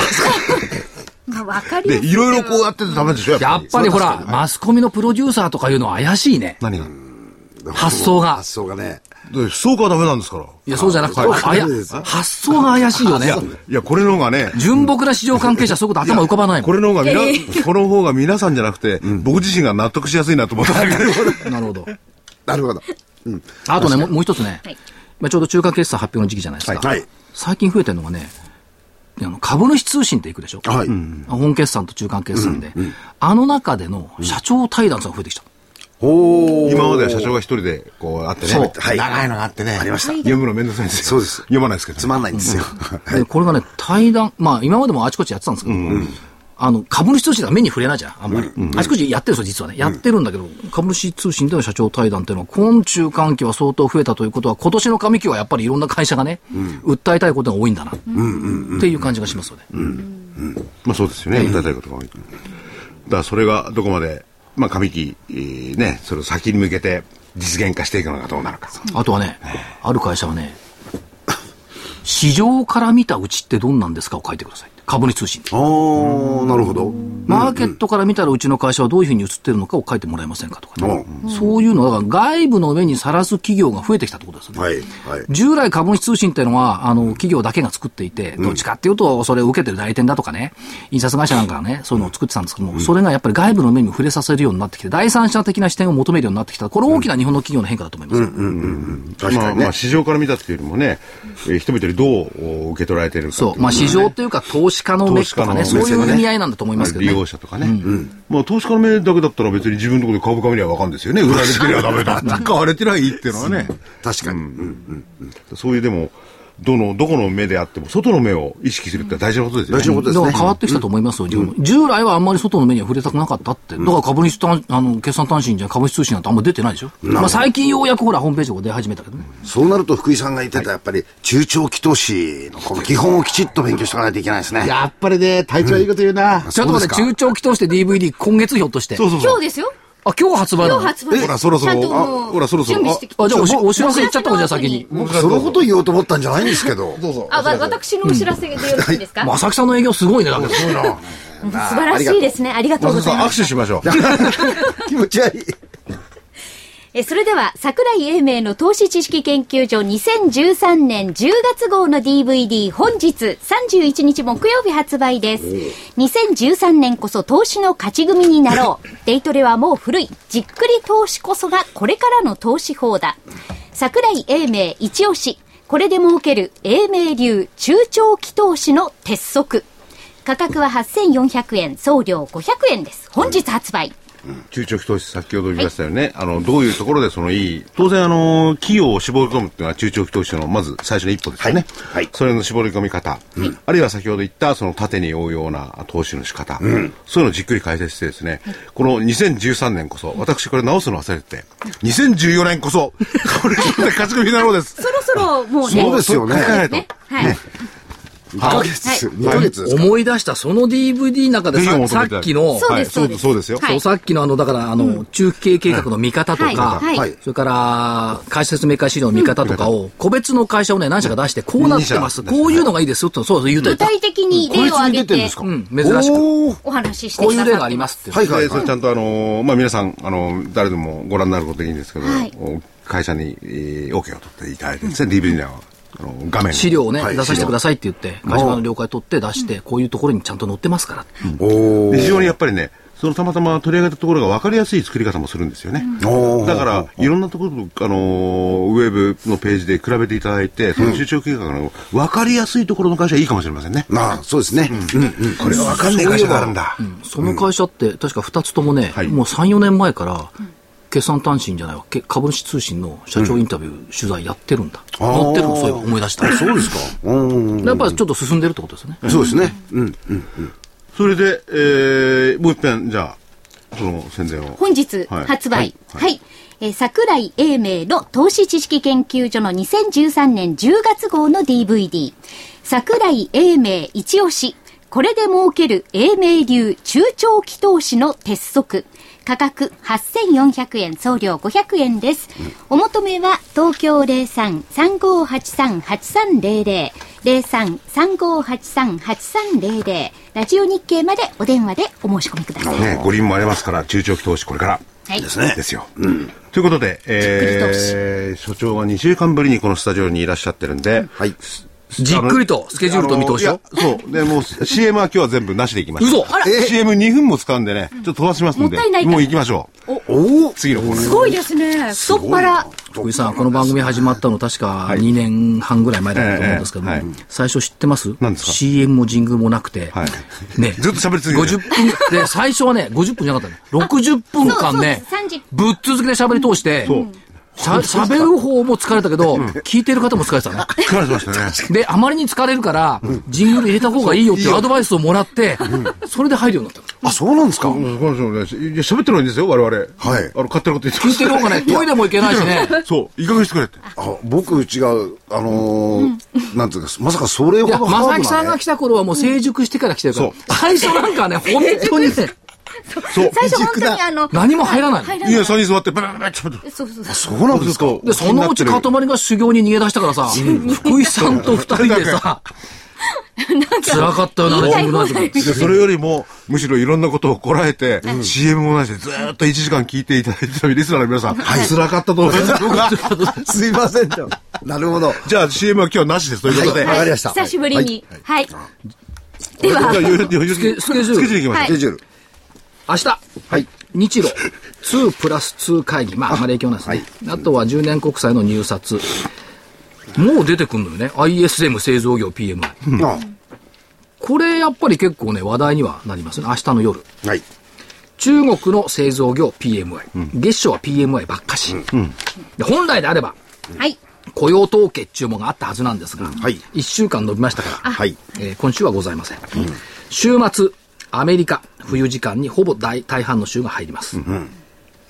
まあ、わかりいろいろこうやっててダメでしょ、やっぱりほら、マスコミのプロデューサーとかいうのは怪しいね。何が？発想が発。想がね。でストーカーはダメなんですから。いや、そうじゃなくて、発想が怪しいよねい。や、いや、これの方がね、純朴な市場関係者、そういうこと頭浮かばないもん。これの方がみな、この方が皆さんじゃなくて、僕自身が納得しやすいなと思っただけで。なるほど。なるほど。あとね、もうもう一つねはい、まあちょうど中間決算発表の時期じゃないですか。はい。最近増えてるのがね、あの株主通信っていくでしょ？はい。本決算と中間決算で、あの中での社長対談が増えてきた。おー今までは社長が一人で、こう、あってね。はい長いのがあってね。ありました読むのめんどくさいんですよ。そうです読まないですけど。つまんないんですよ。はいで、これがね、対談、まあ今までもあちこちやってたんですけど、あの、株主通信が目に触れないじゃん、あんまり。あちこちやってるんですよ、実はね。やってるんだけど、株主通信での社長対談っていうのは、今中間期は相当増えたということは、今年の上期はやっぱりいろんな会社がね、訴えたいことが多いんだな、っていう感じがしますよね。まあそうですよね。訴えたいことが多い。だからそれがどこまで、まあ上期、えーね、それを先に向けて実現化していくのかどうなのか。あとはね、ある会社はね、市場から見たうちってどんなんですかを書いてください。株主通信。あー、なるほど。マーケットから見たらうちの会社はどういうふうに映ってるのかを書いてもらえませんかとかね。うそういうのは外部の目にさらす企業が増えてきたってことですよね。はい。はい。従来株主通信っていうのは、あの、企業だけが作っていて、どっちかっていうと、それを受けてる代理店だとかね、印刷会社なんかがね、そういうのを作ってたんですけども、それがやっぱり外部の目に触れさせるようになってきて、第三者的な視点を求めるようになってきた。これ大きな日本の企業の変化だと思いますよ。まあ、確かにねまあ、。市場から見たっていうよりもね、えー人々にどうお受け取られているかっていそう。まあ、市場っていうか、投資家の目とかね、投資家の目線ねそういう意味合いなんだと思いますけどね。利用者とかね。まあ、投資家の目だけだったら別に自分のところで株価見りゃわかるんですよね。売られてりゃダメだ。買われてりゃいいっていうのはね。確かに。うんそういうでも、どの、どこの目であっても、外の目を意識するって大事なことですよね。大事なことですねだから変わってきたと思いますよ、従従来はあんまり外の目には触れたくなかったって。だから株主単、あの、決算単身じゃ株主通信なんてあんま出てないでしょ。まあ最近ようやくほら、ホームページが出始めたけどね。そうなると福井さんが言ってた、やっぱり中長期投資のこの基本をきちっと勉強しておかないといけないですね。やっぱりね、体調はいいこと言うな。ちょっと待って、中長期投資で DVD 今月ひょっとして。そうそうそう。今日ですよ。あ、今日発売なの？今日発売ほらそろそろちゃんともうあほらそろそろ準備してきてあ、じゃあおしお知らせ言っちゃったもんじゃあ先に。僕、そのこと言おうと思ったんじゃないんですけど。どうぞあ、わ私のお知らせでよろしいですか、まさきさんの営業すごいね、だけど。そういうの。素晴らしいですね。ありがとうござい握ます。手しましょう 気持ち悪い。え、それでは、桜井英明の投資知識研究所2013年10月号の DVD 本日31日木曜日発売です。2013年こそ投資の勝ち組になろう。デイトレはもう古い。じっくり投資こそがこれからの投資法だ。桜井英明一押し。これで儲ける英明流中長期投資の鉄則。価格は8400円、送料500円です。本日発売。中長期投資先ほど言いましたよね、あのどういうところでそのいい当然あの企業を絞り込むっていうのは中長期投資のまず最初の一歩ですよね、はい。はいそれの絞り込み方、あるいは先ほど言ったその縦に追うような投資の仕方、そういうのをじっくり解説してですね、この2013年こそ私これ直すの忘れてて2014年こそこれで勝ち組になろうです。そろそろもうね。そうですよね。考えないと。ね。はい。2ヶ月、2ヶ月ですか？思い出した、その DVD の中でささっきの、そうですはい、そうそうですよ、はい。そうさっきのあの、だから、あの、中期経営計画の見方とはい。か、はい。はい。それから、会社説明会資料の見方とかを、個別の会社をね、何社か出して、こうなってます、こういうのがいいですよって、そうそう言うと具体的に例を挙げてうん、珍しく。お話ししてこういう例があ。りますって。はいはいでそれちゃんとあの、まあ、皆さんあの誰でもご覧になることでいいんですけど、はい。お会社に、えー、OK を取っていただいてですね、DVD のあの画面資料をね、はい出させてくださいって言って、会社の了解取って出して、こういうところにちゃんと載ってますから。おーで非常にやっぱりねそのたまたま取り上げたところが分かりやすい作り方もするんですよね。おーだから、いろんなところと、あのーウェブのページで比べていただいて、その中長期計画の分かりやすいところの会社はいいかもしれませんね。ああ、そうですね。うんうん。これが分かんない会社があるんだ。その会社って、確か2つともね、はいもう3、4年前から、決算単身じゃないわ、け株主通信の社長インタビュー、取材やってるんだ。あー載ってるの、そういえば思い出した。そうですか。うん。やっぱりちょっと進んでるってことですね。そうですね。うんうん。それで、えー、もう一遍、じゃあ、その宣伝を。本日はい発売。はいはい。えー桜井英明の投資知識研究所の2013年10月号の DVD。桜井英明一押し。これで儲ける英明流中長期投資の鉄則。価格8400円、送料500円です。お求めは東京03-3583-8300。03-3583-8300ラジオ日経までお電話でお申し込みください。ね、五輪もありますから、中長期投資これから。はい。ですね。ですよ。ということで、えー、所長が2週間ぶりにこのスタジオにいらっしゃってるんで、はい。じっくりとスケジュールと見通しを？そう。で、もう CM は今日は全部なしでいきましょう。嘘あら CM2 分も使うんでね、ちょっと飛ばしますんで、もったいないもう行きましょう。おお次のコーナー。すごいですね。太っ腹。福井さん、この番組始まったの確か2年半ぐらい前だったと思うんですけども、最初知ってます？何ですか ?CM もジングルもなくて、はいね、ずっと喋り続けて50分、で、最初はね、50分じゃなかったね。60分間ねそうそう30、ぶっ続けで喋り通して、そう。しゃ喋る方も疲れたけど、聞いてる方も疲れてたね。疲れてましたね。で、あまりに疲れるから、ジングル入れた方がいいよっていうアドバイスをもらって、それで入るようになった。あ、そうなんですか？うんこの人ね、いや喋ってるのいいんですよ、我々。はいあの、勝手なこと言って聞いてる方がね、トイレも行けないしね。そう、いい加減にしてくれって。あ僕違う、あのー、なんていうか、まさかそれほいや、どハードな、ね、正木さんが来た頃はもう成熟してから来てるから、最初なんかね、本当にね、そう。最初本当にあの、何も入らない入いや、3人座って、バラバラバラちょっと。そうそうそう。そうなんですか？で、そのうち塊が修行に逃げ出したからさ、福井さんと二人でさ、辛かったよな、それよりも、むしろいろんなことをこらえて、CM もなしでずーっと1時間聞いていただいてたリスナーの皆さん、辛かったと思います。すいませんと。なるほど。じゃあ CM は今日はなしですということで。わかりました。久しぶりに。はい。でじゃあ、は、スケジュールスケジュール明日、はい。日露2プラス2会議、まあ、あまり影響ないですね。あとは10年国債の入札。もう出てくるのよね。ISM 製造業 PMI。あこれやっぱり結構ね、話題にはなりますね。明日の夜。はい。中国の製造業 PMI。月初は PMI ばっかし。で本来であれば、はい。雇用統計注文があったはずなんですが、はい1週間伸びましたから、はい。えー今週はございません。週末、アメリカ、冬時間にほぼ大大半の週が入ります。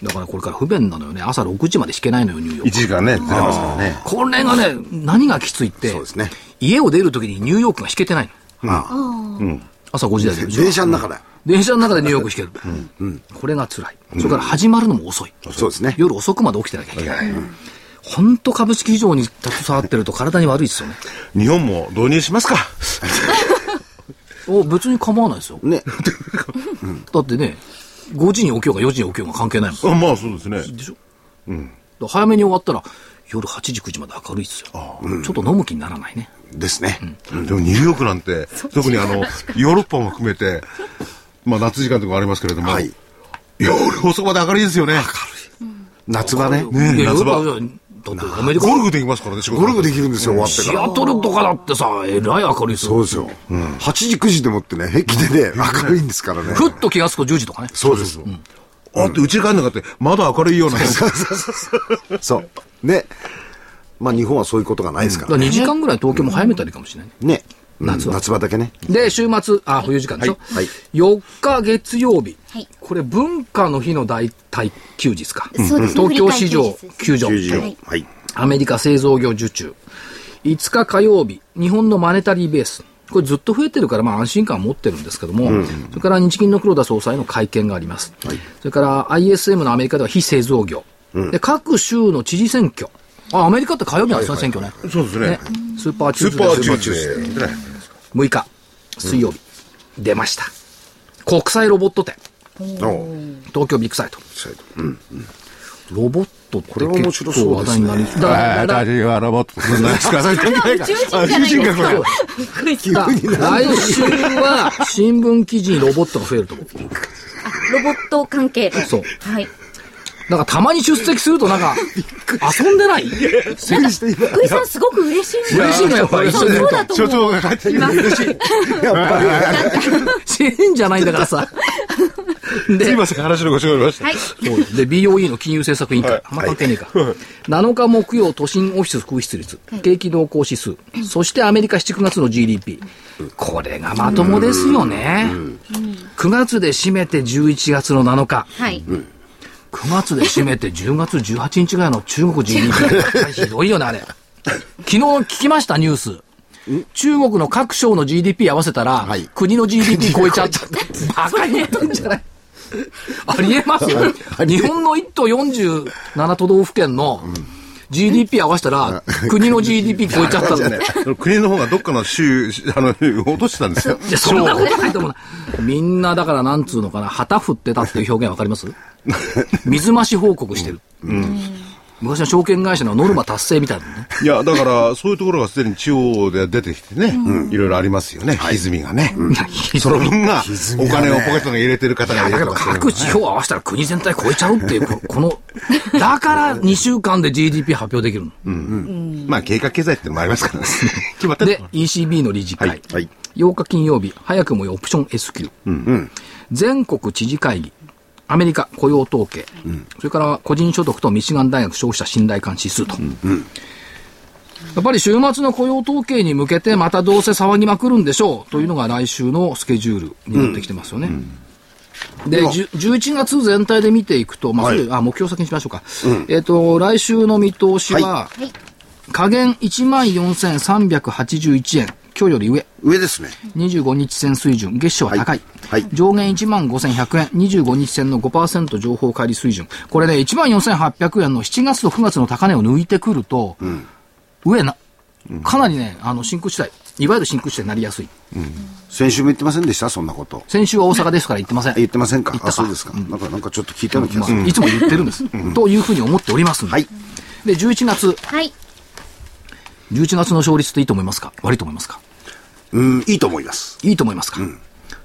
だからこれから不便なのよね。朝6時まで引けないのよ、ニューヨー1ク。時間ね、ずれますからね。これがね、何がきついって、そうですね家を出るときにニューヨークが引けてないの。あ朝5時台で。電車の中で。電車の中でニューヨーク弾ける。これが辛い。それから始まるのも遅い。そうですね。夜遅くまで起きてなきゃいけない。本当株式市場に携わってると体に悪いですよね。日本も導入しますか。お別に構わないですよ。ね。だってね、5時に起きようが4時に起きようが関係ないもん。あまあそうですね。でしょ？うん。早めに終わったら、夜8時、9時まで明るいですよ。ちょっと飲む気にならないね。ですね。でもニューヨークなんて、特にあの、ヨーロッパも含めて、まあ夏時間とかもありますけれども、はい夜遅くまで明るいですよね。夏場ね。い夏場ヨーロッパだってアメリカゴルフできますからね、仕事。ゴルフできるんですよ、終わってシから。アトルとかだってさ、えらい明るいですよ。そうですよ。8時、9時でもってね、平気でね、明るいんですからね。ふっと気がつくと10時とかね。そうです。あって、うちに帰んなかった窓明るいような。そう。ね。まあ日本はそういうことがないですかだかららね。2時間ぐらい東京も早めたらいいかもしれない。ね。夏は夏場だけね。で、週末、あ、冬時間でしょ？はい4日月曜日。はいこれ文化の日の大体休日か。そうですね東京市場休場。9時はいはい。アメリカ製造業受注。5日火曜日、日本のマネタリーベース。これずっと増えてるから、まあ安心感を持ってるんですけども、それから日銀の黒田総裁の会見があります。それから ISM のアメリカでは非製造業。で、各州の知事選挙。あ、アメリカって火曜日なんですね、選挙ね。そうですね。スーパーチスーューズデーパーチューズデー。ね6日、水曜日、出ました。国際ロボット展。お東京ビッグサイト。うん。ロボットってこれは面結白そうですね構話題になり、だだだ私はロボット。いか宇宙人じゃないですか。だ来週は新聞記事にロボットが増えると思う。ロボット関係で。そう。はい。なんかたまに出席するとなんか、遊んでない？福井さんすごく嬉しい嬉しいのやっぱりそうだと所思う。長が帰ってきて嬉しい。支援じゃないんだからさ。で、すいません、話のご紹介ました。で、BOE の金融政策委員会。あんま関係ねえか。7日木曜都心オフィス空室率、景気動向指数、そしてアメリカ7、9月の GDP。これがまともですよね。9月で締めて11月の7日。はい。9月で締めて10月18日ぐらいの中国 GDP。ひどいよね、あれ。昨日聞きました、ニュース。中国の各省の GDP 合わせたら、はい国の GDP 超えちゃった。バカ言ってんじゃないありえますよ。日本の1都47都道府県の GDP 合わせたら、国の GDP 超えちゃったんだね。国の方がどっかの州、あの、落としてたんですよ。いや、そんなことないと思うな。みんな、だから、なんつうのかな、旗振ってたっていう表現わかります？水増し報告してる。昔の証券会社のノルマ達成みたいなのね。いや、だから、そういうところがすでに中央で出てきてね、いろいろありますよね、歪みがね。その分が、お金をポケットに入れてる方がいだけど、各地方合わせたら国全体超えちゃうっていう、ここの、だから2週間で GDP 発表できるの。まあ、計画経済ってのもありますからね。決まってる。で、ECB の理事会。はい。はい。8日金曜日、早くもオプション S q、全国知事会議、アメリカ雇用統計、それから個人所得とミシガン大学消費者信頼感指数と。やっぱり週末の雇用統計に向けてまたどうせ騒ぎまくるんでしょうというのが来週のスケジュールになってきてますよね。で、じゅ11月全体で見ていくと、まあ、それあ、目標先にしましょうか。えっ、と、来週の見通しは、はい。下限14,381円、今日より上。上ですね。25日線水準、月初は高い。はいはい上限1万5100円、25日線の5%情報乖離水準。これね、1万4800円の7月と9月の高値を抜いてくると、上な、かなりね、あの、真空地帯、いわゆる真空地帯になりやすい。先週も言ってませんでした？そんなこと。先週は大阪ですから言ってません。言ってませんか？言ったあ、そうですか。なんか、なんかちょっと聞いたような気がする。まあいつも言ってるんです。というふうに思っておりますんで。はい。で、11月、はい。11月の勝率っていいと思いますか？悪いと思いますか？うん、いいと思います。いいと思いますか、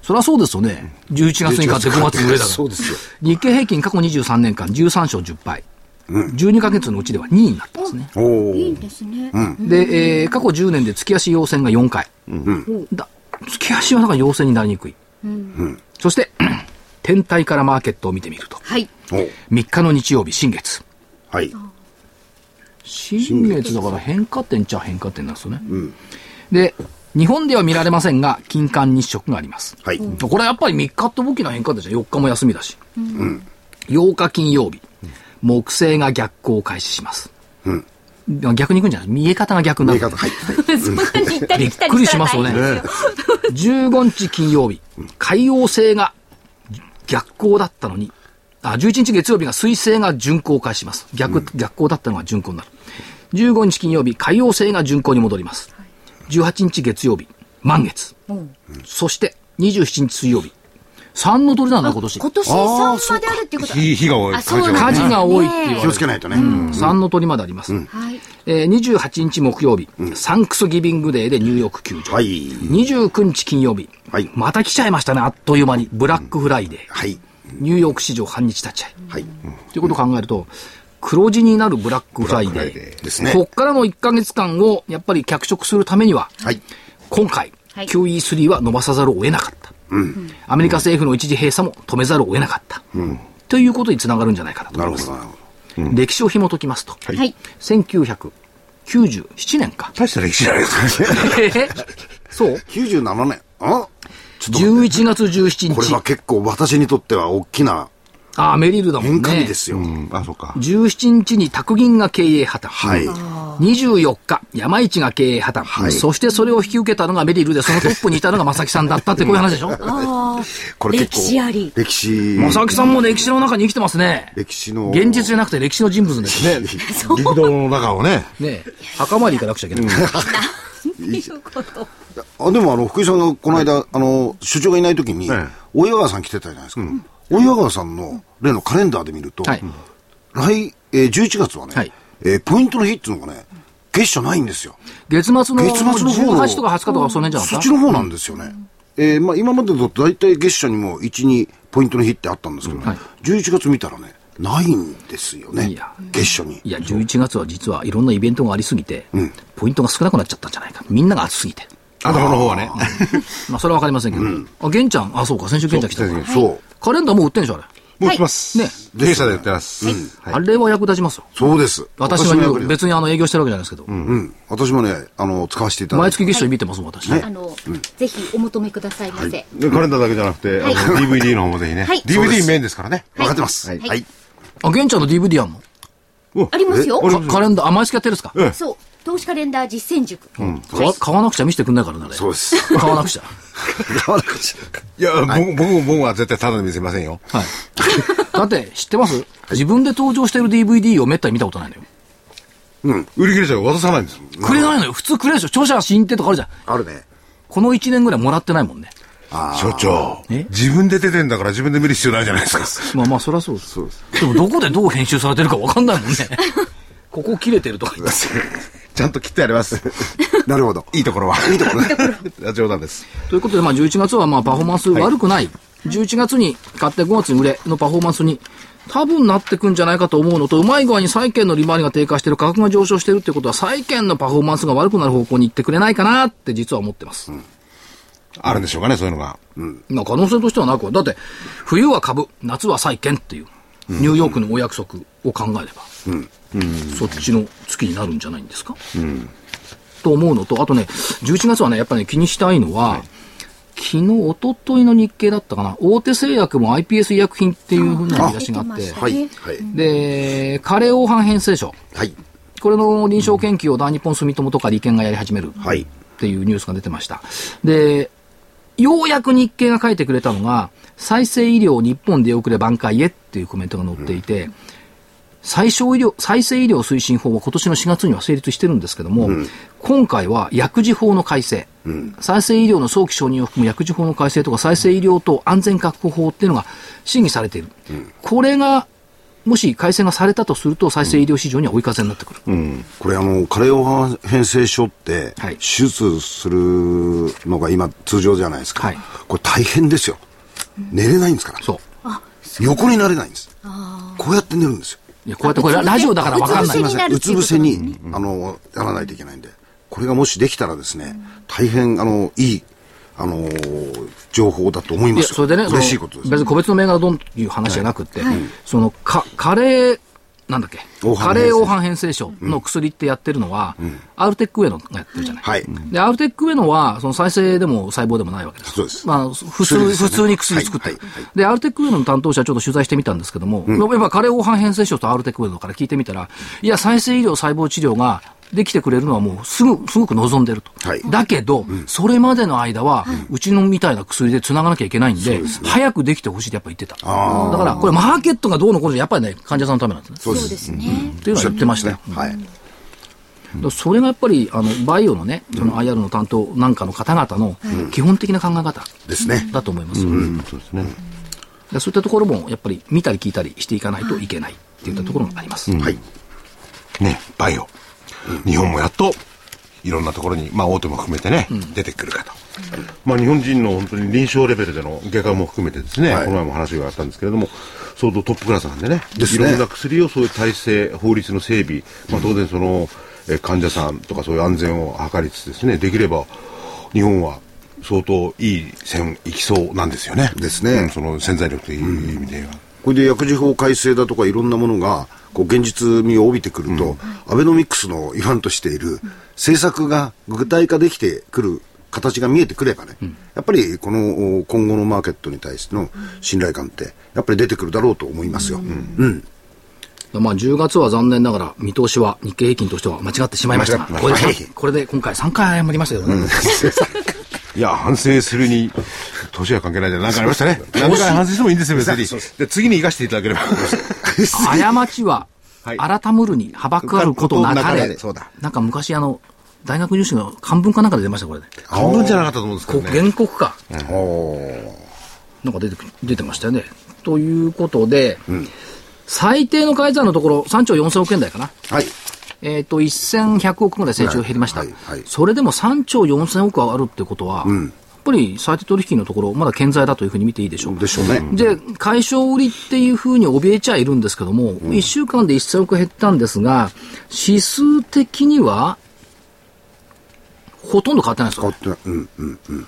そりゃそうですよね。11月に勝って5月の上だから。そうですよ。日経平均過去23年間13勝10敗。12ヶ月のうちでは2位になってますね。おお。いいですね。で、えー過去10年で月足陽線が4回。だ月足はだから陽線になりにくい。そして、天体からマーケットを見てみると。はい。お3日の日曜日、新月。はい。新月だから変化点っちゃ変化点なんですよね。で、日本では見られませんが、金環日食があります。はい。これはやっぱり3日って大きな変化点じゃん。4日も休みだし。8日金曜日、木星が逆行を開始します。逆に行くんじゃない？見え方が逆になる。見え方、はい。びっくりしますよねしたら大変ですよ15日金曜日、海王星が逆行だったのに、あ、11日月曜日が水星が巡行を開始します。逆、逆行だったのが巡行になる。15日金曜日、海洋星が巡行に戻ります。18日月曜日、満月。そして、27日水曜日。3の酉なんだ、今年。今年3まであるっていうこと火が多い火事が多いって言われる気をつけないとね。3の酉まであります。はい。えー28日木曜日、サンクスギビングデーでニューヨーク休場。はい。29日金曜日、はいまた来ちゃいましたね、あっという間に。ブラックフライデー。はい。ニューヨーク市場半日立ち会い。はい。ということを考えると、黒字になるブラックフライデー。ですねこっからの1ヶ月間を、やっぱり脚色するためには、はい。今回、はい QE3 は伸ばさざるを得なかった。アメリカ政府の一時閉鎖も止めざるを得なかった。ということにつながるんじゃないかなと思います。なるほど、なるほ歴史を紐解きますと、はい。1997年か。大した歴史じゃないですか。え？そう？ど。97年。あ？ちょっと待って ?11 月17日これは。結構私にとっては大きなああ、メリルだもん変化ね。日ですよ。うん、あ、そうか。17日に宅銀が経営破綻。はい。24日、山市が経営破綻。はいそしてそれを引き受けたのがメリルで、そのトップにいたのが正木さんだったってこういう話でしょああ。これ結構。歴史あり歴史。正木さんも歴史の中に生きてますね。歴史の。現実じゃなくて歴史の人物ですね。ね激動の中をね。え、墓参り行かなくちゃいけない。あ、でもあの、福井さんがこの間、あの、所長がいない時にええ、大岩川さん来てたじゃないですか。大岩川さんの例のカレンダーで見ると、はい来、えー、11月はね、はいえーポイントの日っていうのがね、月初ないんですよ。月末の月末の方の18とか20日とかその辺じゃなそか？ったっちの方なんですよね。えーまあ今までだと大体月初にも1、2ポイントの日ってあったんですけど、はい11月見たらね、ないんですよねいや。月初に。いや、11月は実はいろんなイベントがありすぎて、ポイントが少なくなっちゃったんじゃないか。みんなが暑すぎて。頭の方はね。まあ、それはわかりませんけど。あ、玄ちゃん、あ、そうか、先週玄ちゃん来たから。そう。カレンダーもう売ってんでしょ、あれ。もう来ます。ね。弊社で売ってます。はいあれは役立ちますよ。そうです。私は別にあの営業してるわけじゃないですけど。うん。私もね、あの、使わせていただいて。毎月月初に見てますもん、私。あの、ぜひお求めくださいませ。でカレンダーだけじゃなくて、DVD の方もぜひね。はい DVD メインですからね。分かってます。はいはい。あ、玄ちゃんの DVD あんの？ありますよ。かカレンダー、あ、毎月やってるんですか？ええそう。投資カレンダー実践塾。買わ買わなくちゃ見せてくんないからな。そうです。買わなくちゃ。買わなくちいや、僕僕も僕は絶対ただで見せませんよ。はい。だって、知ってます？自分で登場してる DVD をめったに見たことないのよ。売り切れちゃう渡さないんですくれないのよ。普通くれるでしょ。著者新手とかあるじゃん。ゃあるね。この1年ぐらいもらってないもんね。所長え？自分で出てんだから自分で見る必要ないじゃないですか。まあまあ、そりゃそうです。でも、どこでどう編集されてるかわかんないもんね。ここ切れてるとか言って。ちゃんと切ってあります。なるほど。いいところは。いいところね。冗談です。ということで、まあ、11月はまあパフォーマンス悪くない。11月に買って5月に売れのパフォーマンスに多分なってくんじゃないかと思うのと、うまい具合に債券の利回りが低下してる、価格が上昇してるってことは、債券のパフォーマンスが悪くなる方向に行ってくれないかなって実は思ってます。あるんでしょうかね、そういうのが。まあ可能性としてはなくは、だって、冬は株、夏は債券っていう、ニューヨークのお約束を考えれば、そっちの月になるんじゃないんですか、と思うのと、あとね、11月はね、やっぱり、ね、気にしたいのは、昨日、一昨日の日経だったかな、大手製薬も iPS 医薬品っていうふうな見出しがあって、はい。はい。で、カレー黄斑変性症。はい。これの臨床研究を大日本住友とか利権がやり始めるはいっていうニュースが出てました。で、ようやく日経が書いてくれたのが、再生医療を日本出遅れ挽回へっていうコメントが載っていて、再生医療、再生医療推進法は今年の4月には成立してるんですけども、今回は薬事法の改正、再生医療の早期承認を含む薬事法の改正とか再生医療等安全確保法っていうのが審議されている。これが、もし改正がされたとすると、再生医療市場には追い風になってくる。これあの、カレオハ変性症って、はい手術するのが今通常じゃないですか。はいこれ大変ですよ。寝れないんですから。そう。横になれないんです。こうやって寝るんですよ。いや、こうやってこれララジオだからわかんない。うつ伏せになるうつ伏せに、あの、やらないといけないんで。これがもしできたらですね、大変、あの、いい、あのー情報だと思いますよ。それでね、嬉しいことです。その別に個別の銘柄どんという話じゃなくて、その、か、カレー、なんだっけ？黄斑カレー黄斑変性症の薬ってやってるのは、アルテックウェノがやってるじゃない。はい。で、アルテックウェノは、その再生でも細胞でもないわけです。そうです。まあ、普通、普通に薬作ってる、はいはいはい。で、アルテックウェノの担当者ちょっと取材してみたんですけども、やっぱカレー黄斑変性症とアルテックウェノから聞いてみたら、いや、再生医療細胞治療ができてくれるのはもうすぐ、すごく望んでると。はいだけど、それまでの間は、うちのみたいな薬で繋がなきゃいけないんで、早くできてほしいってやっぱ言ってた。だから、これマーケットがどうのこうのやっぱりね、患者さんのためなんですね。そうですね。っていうのは言ってましたよ。はい。それがやっぱり、あの、バイオのね、その IR の担当なんかの方々の基本的な考え方ですね。だと思います。うん、そうですね。でそういったところも、やっぱり見たり聞いたりしていかないといけないっていったところがあります。はい。ね、バイオ。日本もやっと、いろんなところに、まあ大手も含めてね、出てくるかと。まあ日本人の本当に臨床レベルでの外科も含めてですね、はいこの前も話があったんですけれども、相当トップクラスなんでね、ですねいろんな薬をそういう体制、法律の整備、まあ当然その、え患者さんとかそういう安全を図りつつですね、できれば、日本は相当いい線いきそうなんですよね。ですねうんその潜在力という意味では。これで薬事法改正だとかいろんなものが、こう現実味を帯びてくると、アベノミクスの言わんとしている政策が具体化できてくる形が見えてくればね、やっぱりこのお今後のマーケットに対しての信頼感って、やっぱり出てくるだろうと思いますよ。うん。まあ、10月は残念ながら、見通しは日経平均としては間違ってしまいました。が、これで今回3回謝りましたけどね。いや、反省するに、年は関係ないじゃなんかありましたね。何回反省してもいいんですよ、別に。で、次に生かしていただければ。過ちは、はい改むるにはばくあることなかれ。そうだなんか昔あの、大学入試の漢文かなんかで出ました、これね。半分じゃなかったと思うんですけどこね。原告か。おなんか出てく出てましたよね。ということで、最低の改ざんのところ、3兆4000億円台かな。はい。えっ、と、1100億ぐらい成長減りました。はいそれでも3兆4000億あるってことは、やっぱり最低取引のところ、まだ健在だというふうに見ていいでしょう。でしょうね。で、解消売りっていうふうに怯えちゃいるんですけども、1週間で1000億減ったんですが、指数的には、ほとんど変わってないんですよ。変わってない。うん、うん、うん。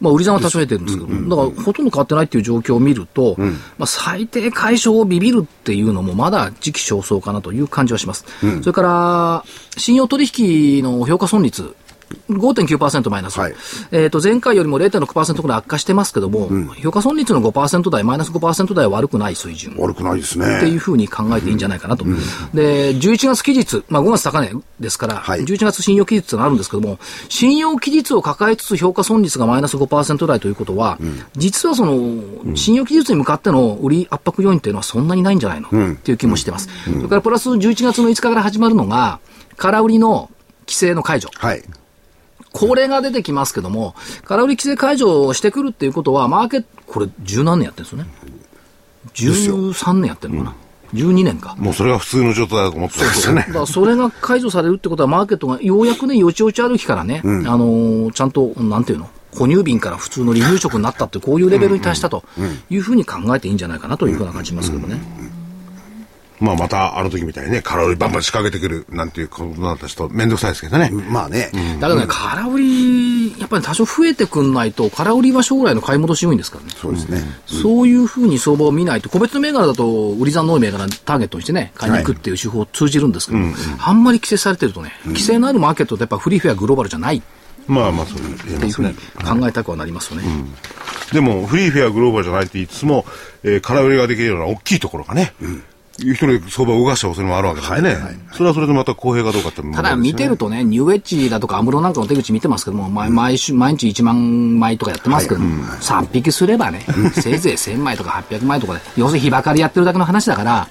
まあ、売り算は多少減ってるんですけど、だからほとんど変わってないっていう状況を見ると、まあ、最低解消をビビるっていうのもまだ時期尚早かなという感じはします。それから、信用取引の評価損率、5.9%マイナス。はいえっ、と、前回よりも0.6%くらい悪化してますけども、評価損率の5%台、マイナス5%台は悪くない水準。悪くないですね。っていうふうに考えていいんじゃないかなと。で、11月期日、まあ5月高値ですから、はい11月信用期日というのがあるんですけども、信用期日を抱えつつ評価損率がマイナス5%台ということは、実はその、信用期日に向かっての売り圧迫要因っていうのはそんなにないんじゃないの、っていう気もしてます。それからプラス11月の5日から始まるのが、空売りの規制の解除。はい。これが出てきますけども、空売り規制解除をしてくるっていうことは、マーケット、これ十何年やってるんですよね。13年やってるのかな。12年か。もうそれが普通の状態だと思ってたんですよねだ。からそれが解除されるってことは、マーケットがようやくね、よちよち歩きからね、あのーちゃんと、なんていうの、哺乳瓶から普通の離乳食になったって、こういうレベルに達したというふうに考えていいんじゃないかなというふうな感じしますけどね。まあまたあの時みたいにね、空売りバンバン仕掛けてくるなんていうことになった人、めんどくさいですけどね。まあね。だけどね、空売り、やっぱり多少増えてくんないと、空売りは将来の買い戻し要因ですからね。そうですね。そういうふうに相場を見ないと、個別の銘柄だと、売り算の銘柄ターゲットにしてね、買いに行くっていう手法通じるんですけど、あんまり規制されてるとね、規制のあるマーケットってやっぱフリーフェアグローバルじゃないっまあまあそう言えますね。考えたくはなりますよね。でも、フリーフェアグローバルじゃないって言いつつも、えー空売りができるような大きいところがね、いう人に相場を動かした恐れもあるわけですよね。それはそれでまた公平かどうかって問題ただ見てるとね、ニューエッジだとかアムロなんかの手口見てますけども、毎毎週、毎日1万枚とかやってますけども、3匹すればね、せいぜい1000枚とか800枚とかで、要するに日ばかりやってるだけの話だから、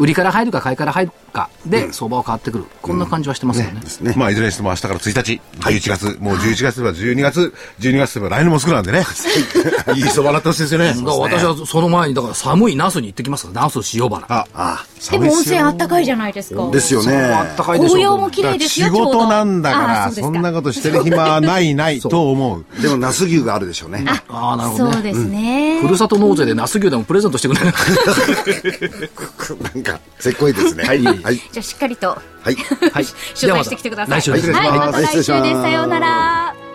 売りから入るか買いから入るかで相場は変わってくる。こんな感じはしてますよね。ですね。まあ、いずれにしても明日から1日、11月、もう11月といえば12月、12月といえば来年もすぐなんでね。いい相場になってほしいですよね。だから私はその前に、だから寒いナスに行ってきますから、ナス塩原。あ、あでも温泉あったかいじゃないですか。ですよね。あったかいでしょう紅葉も綺麗ですよ、仕事なんだから、そんなことしてる暇はないないと思う。でも、那須牛があるでしょうね。ああ、なるほどね。そうですね。ふるさと納税でナス牛でもプレゼントしてくれない？なんか、せっこいですね。はい。はい。じゃあしっかりとはい。はい。取材してきてください。来週です。はい、また来週ですさようなら。